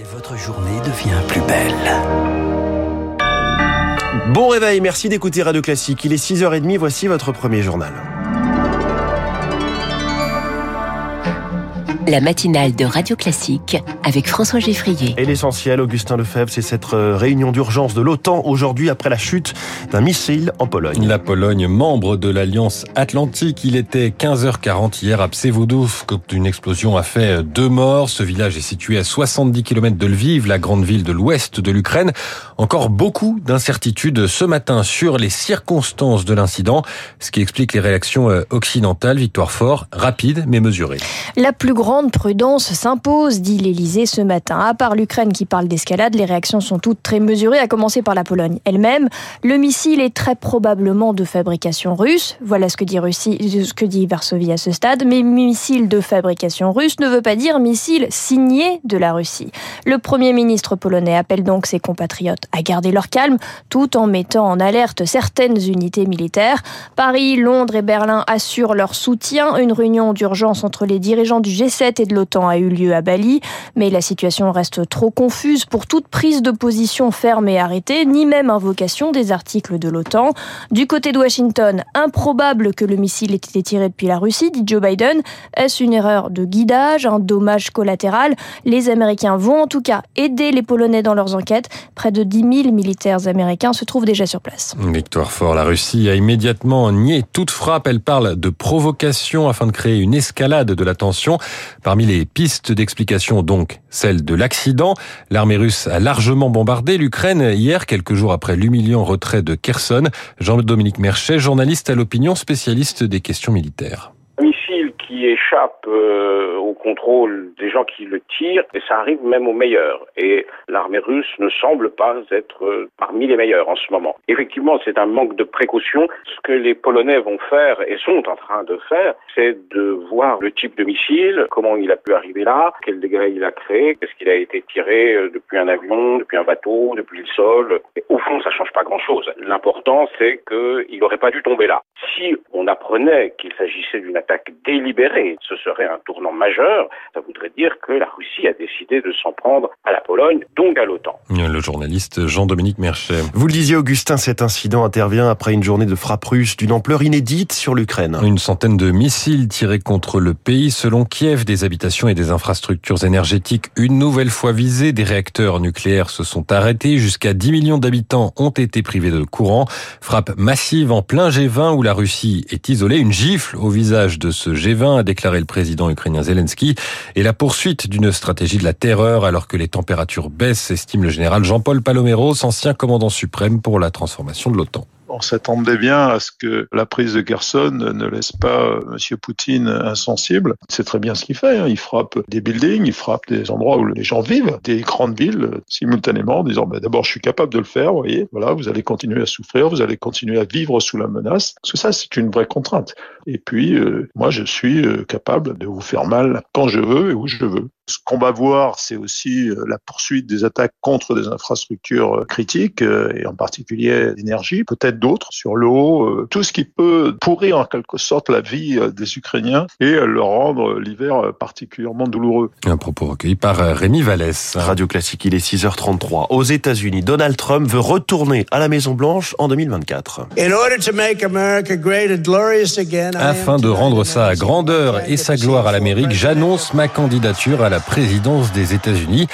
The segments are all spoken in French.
Et votre journée devient plus belle. Bon réveil, merci d'écouter Radio Classique. Il est 6h30, voici votre premier journal. La matinale de Radio Classique avec François Geffrier. Et l'essentiel, Augustin Lefebvre, c'est cette euh, réunion d'urgence de l'OTAN aujourd'hui après la chute d'un missile en Pologne. La Pologne, membre de l'Alliance Atlantique, il était 15h40 hier à Pseudów quand une explosion a fait deux morts. Ce village est situé à 70 km de Lviv, la grande ville de l'ouest de l'Ukraine. Encore beaucoup d'incertitudes ce matin sur les circonstances de l'incident, ce qui explique les réactions euh, occidentales. Victoire fort, rapide mais mesurée. La plus grande prudence s'impose, dit l'Elysée ce matin. À part l'Ukraine qui parle d'escalade, les réactions sont toutes très mesurées, à commencer par la Pologne elle-même. Le missile est très probablement de fabrication russe. Voilà ce que dit, Russie, ce que dit Varsovie à ce stade. Mais missile de fabrication russe ne veut pas dire missile signé de la Russie. Le Premier ministre polonais appelle donc ses compatriotes à garder leur calme, tout en mettant en alerte certaines unités militaires. Paris, Londres et Berlin assurent leur soutien. Une réunion d'urgence entre les dirigeants du G7 et de l'OTAN a eu lieu à Bali, mais la situation reste trop confuse pour toute prise de position ferme et arrêtée, ni même invocation des articles de l'OTAN. Du côté de Washington, improbable que le missile ait été tiré depuis la Russie, dit Joe Biden. Est-ce une erreur de guidage, un dommage collatéral? Les Américains vont en tout cas aider les Polonais dans leurs enquêtes. Près de 10 000 militaires américains se trouvent déjà sur place. Victoire fort, la Russie a immédiatement nié toute frappe. Elle parle de provocation afin de créer une escalade de la tension. Parmi les pistes d'explication, donc, celle de l'accident. L'armée russe a largement bombardé l'Ukraine hier, quelques jours après l'humiliant retrait de Kherson. Jean-Dominique Merchet, journaliste à l'opinion, spécialiste des questions militaires qui échappe euh, au contrôle des gens qui le tirent, et ça arrive même aux meilleurs. Et l'armée russe ne semble pas être euh, parmi les meilleurs en ce moment. Effectivement, c'est un manque de précaution. Ce que les Polonais vont faire et sont en train de faire, c'est de voir le type de missile, comment il a pu arriver là, quel degré il a créé, est-ce qu'il a été tiré euh, depuis un avion, depuis un bateau, depuis le sol. Au fond, ça change pas grand-chose. L'important, c'est qu'il n'aurait pas dû tomber là. Si on apprenait qu'il s'agissait d'une attaque délibérée, ce serait un tournant majeur. Ça voudrait dire que la Russie a décidé de s'en prendre à la Pologne, donc à l'OTAN. Le journaliste Jean-Dominique Merchet. Vous le disiez, Augustin, cet incident intervient après une journée de frappe russe d'une ampleur inédite sur l'Ukraine. Une centaine de missiles tirés contre le pays. Selon Kiev, des habitations et des infrastructures énergétiques une nouvelle fois visées. Des réacteurs nucléaires se sont arrêtés. Jusqu'à 10 millions d'habitants ont été privés de courant. Frappe massive en plein G20 où la Russie est isolée. Une gifle au visage de ce G20, a déclaré le président ukrainien Zelensky. Et la poursuite d'une stratégie de la terreur alors que les températures baissent, estime le général Jean-Paul Paloméros, ancien commandant suprême pour la transformation de l'OTAN on s'attendait bien à ce que la prise de Kherson ne laisse pas M. Poutine insensible. C'est très bien ce qu'il fait. Hein. Il frappe des buildings, il frappe des endroits où les gens vivent, des grandes villes simultanément, en disant bah, d'abord je suis capable de le faire, vous voyez. Voilà, vous allez continuer à souffrir, vous allez continuer à vivre sous la menace. Parce ça, c'est une vraie contrainte. Et puis, euh, moi, je suis euh, capable de vous faire mal quand je veux et où je veux. Ce qu'on va voir, c'est aussi euh, la poursuite des attaques contre des infrastructures critiques, et en particulier l'énergie, peut-être d'autres sur l'eau, tout ce qui peut pourrir en quelque sorte la vie des Ukrainiens et leur rendre l'hiver particulièrement douloureux. Un propos recueilli par Rémi Vallès. Radio Classique, il est 6h33. Aux États-Unis, Donald Trump veut retourner à la Maison-Blanche en 2024. Afin de rendre sa grandeur et sa gloire à l'Amérique, j'annonce ma candidature à la présidence des États-Unis.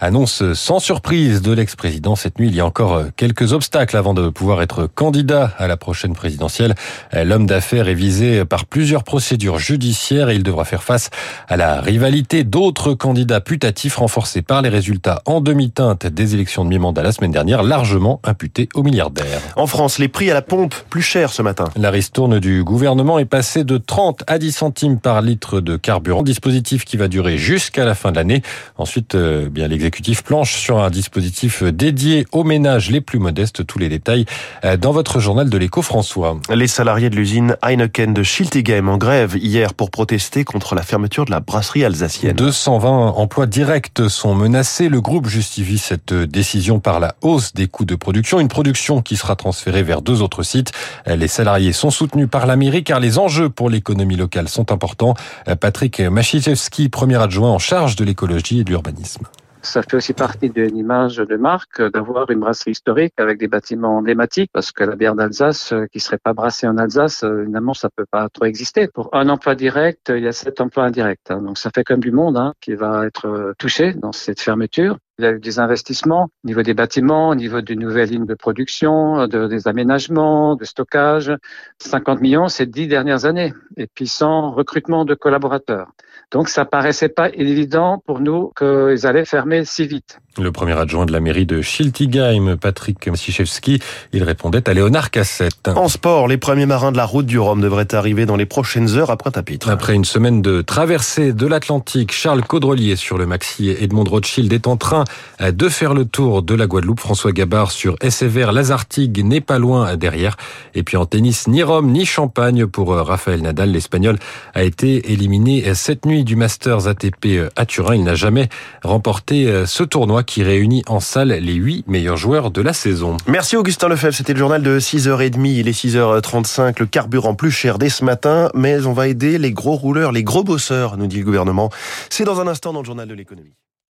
Annonce sans surprise de l'ex-président cette nuit. Il y a encore quelques obstacles avant de pouvoir être candidat à la prochaine présidentielle. L'homme d'affaires est visé par plusieurs procédures judiciaires et il devra faire face à la rivalité d'autres candidats putatifs renforcés par les résultats en demi-teinte des élections de mi-mandat la semaine dernière, largement imputés aux milliardaires. En France, les prix à la pompe plus chers ce matin. La ristourne du gouvernement est passée de 30 à 10 centimes par litre de carburant, dispositif qui va durer jusqu'à la fin de l'année. Ensuite, euh, bien l'exécutif planche sur un dispositif dédié aux ménages les plus modestes. Tous les détails euh, dans votre journal de l'écho François. Les salariés de l'usine Heineken de Schiltigheim en grève hier pour protester contre la fermeture de la brasserie alsacienne. 220 emplois directs sont menacés. Le groupe justifie cette décision par la hausse des coûts de production, une production qui sera transférée vers deux autres sites. Les salariés sont soutenus par la mairie car les enjeux pour l'économie locale sont importants. Patrick Machichewski, premier adjoint en charge de l'écologie et de l'urbanisme. Ça fait aussi partie d'une image de marque d'avoir une brasserie historique avec des bâtiments emblématiques parce que la bière d'Alsace qui serait pas brassée en Alsace, évidemment, ça peut pas trop exister. Pour un emploi direct, il y a sept emplois indirects. Hein. Donc ça fait comme du monde hein, qui va être touché dans cette fermeture. Il y a eu des investissements au niveau des bâtiments, au niveau d'une nouvelle ligne de production, de, des aménagements, de stockage. 50 millions ces dix dernières années. Et puis sans recrutement de collaborateurs. Donc ça paraissait pas évident pour nous qu'ils allaient fermer si vite. Le premier adjoint de la mairie de Schiltigheim, Patrick Msichewski, il répondait à Léonard Cassette. En sport, les premiers marins de la route du Rhum devraient arriver dans les prochaines heures après Tapitre. Après une semaine de traversée de l'Atlantique, Charles Caudrelier sur le Maxi Edmond Rothschild est en train de faire le tour de la Guadeloupe. François Gabard sur SFR Lazartigue n'est pas loin derrière. Et puis en tennis, ni Rome ni Champagne pour Raphaël Nadal. L'Espagnol a été éliminé cette nuit du Masters ATP à Turin. Il n'a jamais remporté ce tournoi qui réunit en salle les huit meilleurs joueurs de la saison. Merci Augustin Lefebvre, c'était le journal de 6h30, il est 6h35, le carburant plus cher dès ce matin, mais on va aider les gros rouleurs, les gros bosseurs, nous dit le gouvernement. C'est dans un instant dans le journal de l'économie.